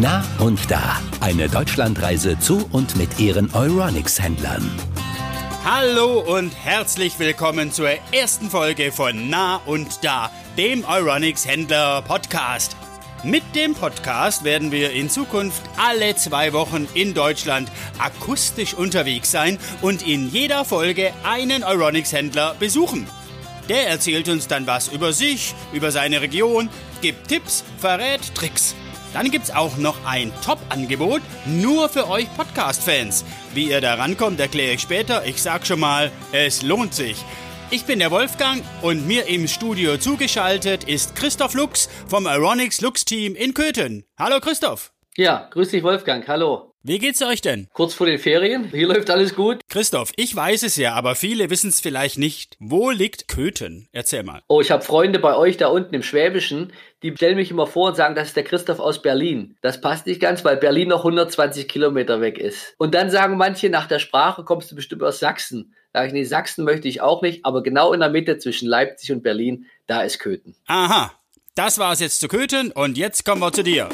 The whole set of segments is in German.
Na und da. Eine Deutschlandreise zu und mit ihren Euronics-Händlern. Hallo und herzlich willkommen zur ersten Folge von Na und Da, dem Euronics Händler Podcast. Mit dem Podcast werden wir in Zukunft alle zwei Wochen in Deutschland akustisch unterwegs sein und in jeder Folge einen Euronics Händler besuchen. Der erzählt uns dann was über sich, über seine Region, gibt Tipps, verrät Tricks. Dann gibt's auch noch ein Top-Angebot nur für euch Podcast-Fans. Wie ihr da rankommt, erkläre ich später. Ich sag schon mal, es lohnt sich. Ich bin der Wolfgang und mir im Studio zugeschaltet ist Christoph Lux vom Aeronix Lux Team in Köthen. Hallo Christoph. Ja, grüß dich Wolfgang, hallo. Wie geht's euch denn? Kurz vor den Ferien, hier läuft alles gut. Christoph, ich weiß es ja, aber viele wissen es vielleicht nicht. Wo liegt Köthen? Erzähl mal. Oh, ich habe Freunde bei euch da unten im Schwäbischen, die stellen mich immer vor und sagen, das ist der Christoph aus Berlin. Das passt nicht ganz, weil Berlin noch 120 Kilometer weg ist. Und dann sagen manche, nach der Sprache kommst du bestimmt aus Sachsen. Da sage ich, nee, Sachsen möchte ich auch nicht, aber genau in der Mitte zwischen Leipzig und Berlin, da ist Köthen. Aha, das war's jetzt zu Köthen und jetzt kommen wir zu dir.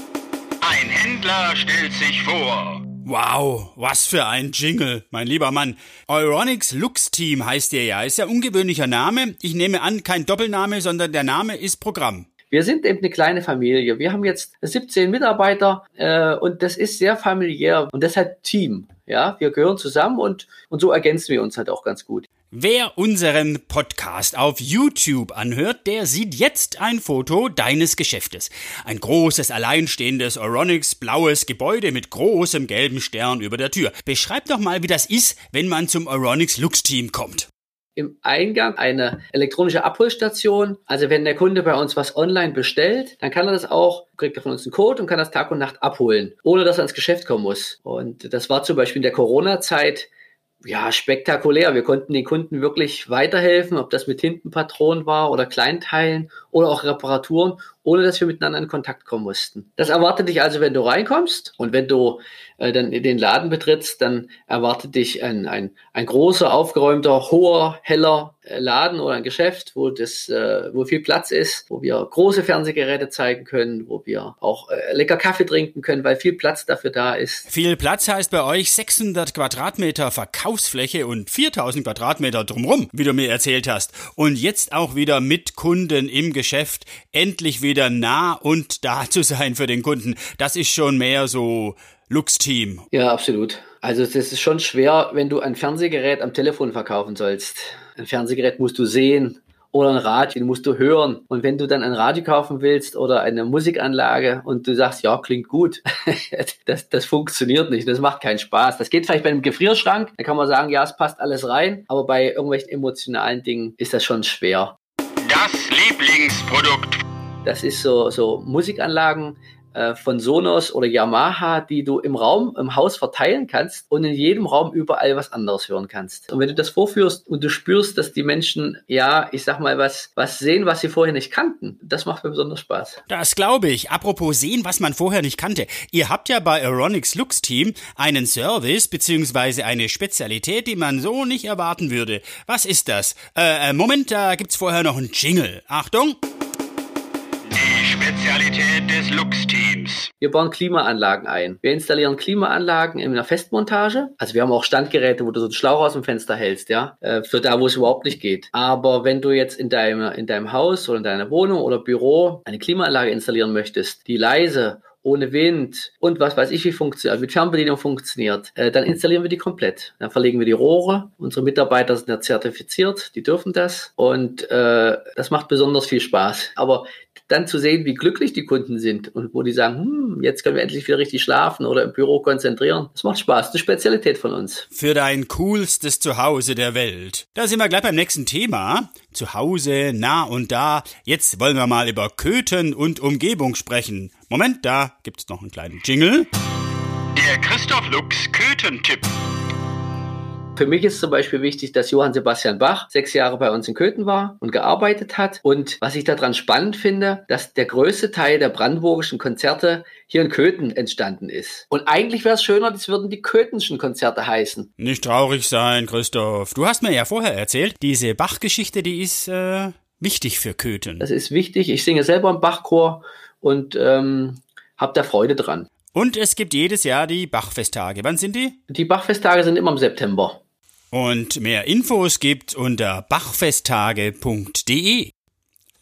Ein Händler stellt sich vor. Wow, was für ein Jingle, mein lieber Mann. Euronics Lux Team heißt ihr ja. Ist ja ungewöhnlicher Name. Ich nehme an, kein Doppelname, sondern der Name ist Programm. Wir sind eben eine kleine Familie. Wir haben jetzt 17 Mitarbeiter äh, und das ist sehr familiär und deshalb Team. Ja, wir gehören zusammen und, und so ergänzen wir uns halt auch ganz gut. Wer unseren Podcast auf YouTube anhört, der sieht jetzt ein Foto deines Geschäftes. Ein großes, alleinstehendes Oronix blaues Gebäude mit großem gelben Stern über der Tür. Beschreib doch mal, wie das ist, wenn man zum Oronix Lux Team kommt im Eingang eine elektronische Abholstation. Also wenn der Kunde bei uns was online bestellt, dann kann er das auch, kriegt er von uns einen Code und kann das Tag und Nacht abholen, ohne dass er ins Geschäft kommen muss. Und das war zum Beispiel in der Corona-Zeit ja, spektakulär. Wir konnten den Kunden wirklich weiterhelfen, ob das mit Tintenpatronen war oder Kleinteilen oder auch Reparaturen, ohne dass wir miteinander in Kontakt kommen mussten. Das erwartet dich also, wenn du reinkommst und wenn du äh, dann den Laden betrittst, dann erwartet dich ein, ein, ein großer, aufgeräumter, hoher, heller äh, Laden oder ein Geschäft, wo das, äh, wo viel Platz ist, wo wir große Fernsehgeräte zeigen können, wo wir auch äh, lecker Kaffee trinken können, weil viel Platz dafür da ist. Viel Platz heißt bei euch 600 Quadratmeter Verkaufsfläche und 4000 Quadratmeter drumrum, wie du mir erzählt hast. Und jetzt auch wieder mit Kunden im Geschäft, endlich wieder nah und da zu sein für den Kunden. Das ist schon mehr so Lux-Team. Ja, absolut. Also es ist schon schwer, wenn du ein Fernsehgerät am Telefon verkaufen sollst. Ein Fernsehgerät musst du sehen oder ein Radio, den musst du hören. Und wenn du dann ein Radio kaufen willst oder eine Musikanlage und du sagst, ja, klingt gut, das, das funktioniert nicht, das macht keinen Spaß. Das geht vielleicht bei einem Gefrierschrank, da kann man sagen, ja, es passt alles rein, aber bei irgendwelchen emotionalen Dingen ist das schon schwer. Das Lieblingsprodukt. Das ist so, so Musikanlagen, äh, von Sonos oder Yamaha, die du im Raum, im Haus verteilen kannst und in jedem Raum überall was anderes hören kannst. Und wenn du das vorführst und du spürst, dass die Menschen, ja, ich sag mal, was, was sehen, was sie vorher nicht kannten, das macht mir besonders Spaß. Das glaube ich. Apropos sehen, was man vorher nicht kannte. Ihr habt ja bei Aeronix Lux Team einen Service beziehungsweise eine Spezialität, die man so nicht erwarten würde. Was ist das? Äh, äh Moment, da gibt's vorher noch einen Jingle. Achtung! Spezialität des Lux-Teams. Wir bauen Klimaanlagen ein. Wir installieren Klimaanlagen in einer Festmontage. Also wir haben auch Standgeräte, wo du so einen Schlauch aus dem Fenster hältst, ja, äh, für da, wo es überhaupt nicht geht. Aber wenn du jetzt in deinem, in deinem Haus oder in deiner Wohnung oder Büro eine Klimaanlage installieren möchtest, die leise ohne Wind und was weiß ich, wie funktioniert, mit Fernbedienung funktioniert, äh, dann installieren wir die komplett. Dann verlegen wir die Rohre. Unsere Mitarbeiter sind ja zertifiziert, die dürfen das und äh, das macht besonders viel Spaß. Aber dann zu sehen, wie glücklich die Kunden sind und wo die sagen, hm, jetzt können wir endlich wieder richtig schlafen oder im Büro konzentrieren. Das macht Spaß. Das ist eine Spezialität von uns. Für dein coolstes Zuhause der Welt. Da sind wir gleich beim nächsten Thema. Zuhause, nah und da. Jetzt wollen wir mal über Köthen und Umgebung sprechen. Moment, da gibt's noch einen kleinen Jingle. Der Christoph Lux Köthen-Tipp. Für mich ist zum Beispiel wichtig, dass Johann Sebastian Bach sechs Jahre bei uns in Köthen war und gearbeitet hat. Und was ich daran spannend finde, dass der größte Teil der brandenburgischen Konzerte hier in Köthen entstanden ist. Und eigentlich wäre es schöner, das würden die Köthenschen Konzerte heißen. Nicht traurig sein, Christoph. Du hast mir ja vorher erzählt, diese Bach-Geschichte, die ist äh, wichtig für Köthen. Das ist wichtig. Ich singe selber im Bachchor und ähm, habe da Freude dran. Und es gibt jedes Jahr die Bachfesttage. Wann sind die? Die Bachfesttage sind immer im September. Und mehr Infos gibt's unter bachfesttage.de.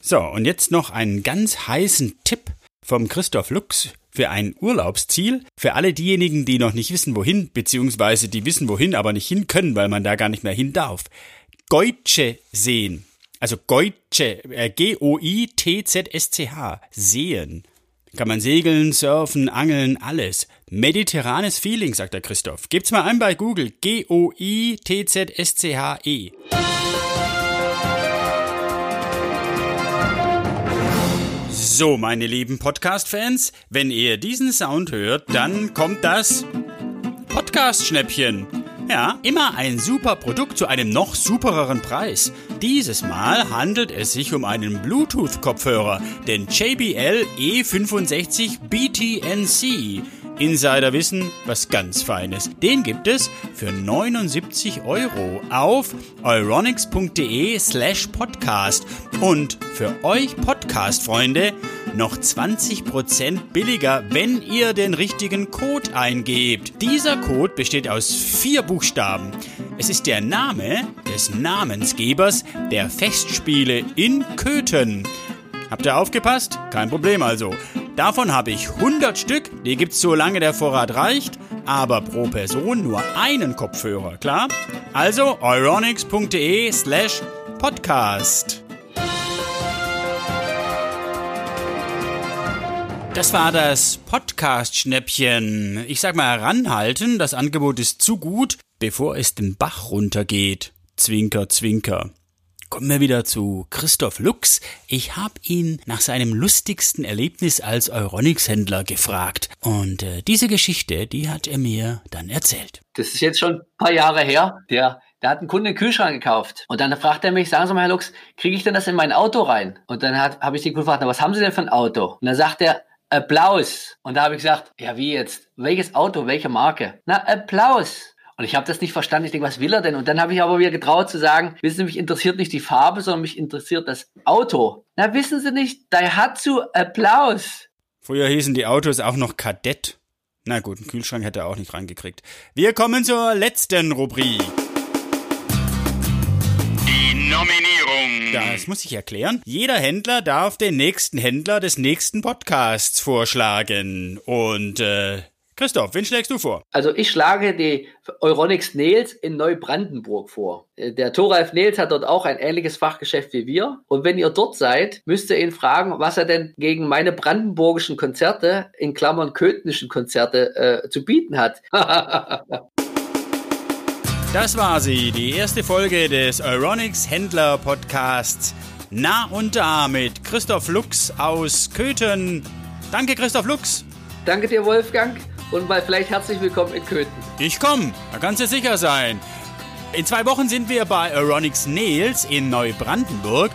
So, und jetzt noch einen ganz heißen Tipp vom Christoph Lux für ein Urlaubsziel. Für alle diejenigen, die noch nicht wissen, wohin, beziehungsweise die wissen, wohin, aber nicht hin können, weil man da gar nicht mehr hin darf. Goitsche sehen. Also Goitsche, äh, G-O-I-T-Z-S-C-H, sehen. Kann man segeln, surfen, angeln, alles. Mediterranes Feeling, sagt der Christoph. Gebt's mal ein bei Google. G-O-I-T-Z-S-C-H-E. So, meine lieben Podcast-Fans, wenn ihr diesen Sound hört, dann kommt das Podcast-Schnäppchen. Ja, immer ein super Produkt zu einem noch supereren Preis. Dieses Mal handelt es sich um einen Bluetooth-Kopfhörer, den JBL E65 BTNC. Insider wissen, was ganz Feines. Den gibt es für 79 Euro auf euronics.de slash podcast. Und für euch Podcast-Freunde noch 20% billiger, wenn ihr den richtigen Code eingebt. Dieser Code besteht aus vier Buchstaben. Es ist der Name des Namensgebers der Festspiele in Köthen. Habt ihr aufgepasst? Kein Problem also. Davon habe ich 100 Stück, die gibt's solange der Vorrat reicht, aber pro Person nur einen Kopfhörer, klar? Also euronics.de slash podcast. Das war das Podcast-Schnäppchen. Ich sag mal ranhalten, das Angebot ist zu gut, bevor es den Bach runtergeht. Zwinker, zwinker. Kommen wir wieder zu Christoph Lux. Ich habe ihn nach seinem lustigsten Erlebnis als Euronics-Händler gefragt. Und äh, diese Geschichte, die hat er mir dann erzählt. Das ist jetzt schon ein paar Jahre her. Der, der hat einen Kunden einen Kühlschrank gekauft. Und dann fragt er mich, sagen Sie mal, Herr Lux, kriege ich denn das in mein Auto rein? Und dann habe ich den Kunden gefragt, na, was haben Sie denn für ein Auto? Und dann sagt er, Applaus. Und da habe ich gesagt, ja wie jetzt? Welches Auto, welche Marke? Na, Applaus. Und ich habe das nicht verstanden. Ich denke, was will er denn? Und dann habe ich aber wieder getraut zu sagen, wissen Sie, mich interessiert nicht die Farbe, sondern mich interessiert das Auto. Na, wissen Sie nicht, Daihatsu Applaus. Früher hießen die Autos auch noch Kadett. Na gut, einen Kühlschrank hätte er auch nicht reingekriegt. Wir kommen zur letzten Rubrik. Die Nominierung. Das muss ich erklären. Jeder Händler darf den nächsten Händler des nächsten Podcasts vorschlagen. Und äh, Christoph, wen schlägst du vor? Also ich schlage die Euronics Nails in Neubrandenburg vor. Äh, Der Thoralf Nails hat dort auch ein ähnliches Fachgeschäft wie wir. Und wenn ihr dort seid, müsst ihr ihn fragen, was er denn gegen meine brandenburgischen Konzerte, in Klammern köthnischen Konzerte, äh, zu bieten hat. Das war sie, die erste Folge des Euronics Händler Podcasts. Na und da mit Christoph Lux aus Köthen. Danke, Christoph Lux. Danke dir, Wolfgang. Und mal vielleicht herzlich willkommen in Köthen. Ich komm, da kannst du sicher sein. In zwei Wochen sind wir bei Euronics Nails in Neubrandenburg.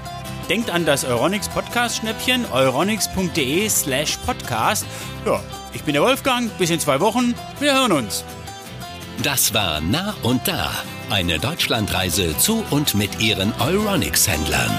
Denkt an das Euronics Podcast Schnäppchen, euronics.de slash podcast. Ja, ich bin der Wolfgang, bis in zwei Wochen. Wir hören uns. Das war Nah und Da, eine Deutschlandreise zu und mit ihren Euronics-Händlern.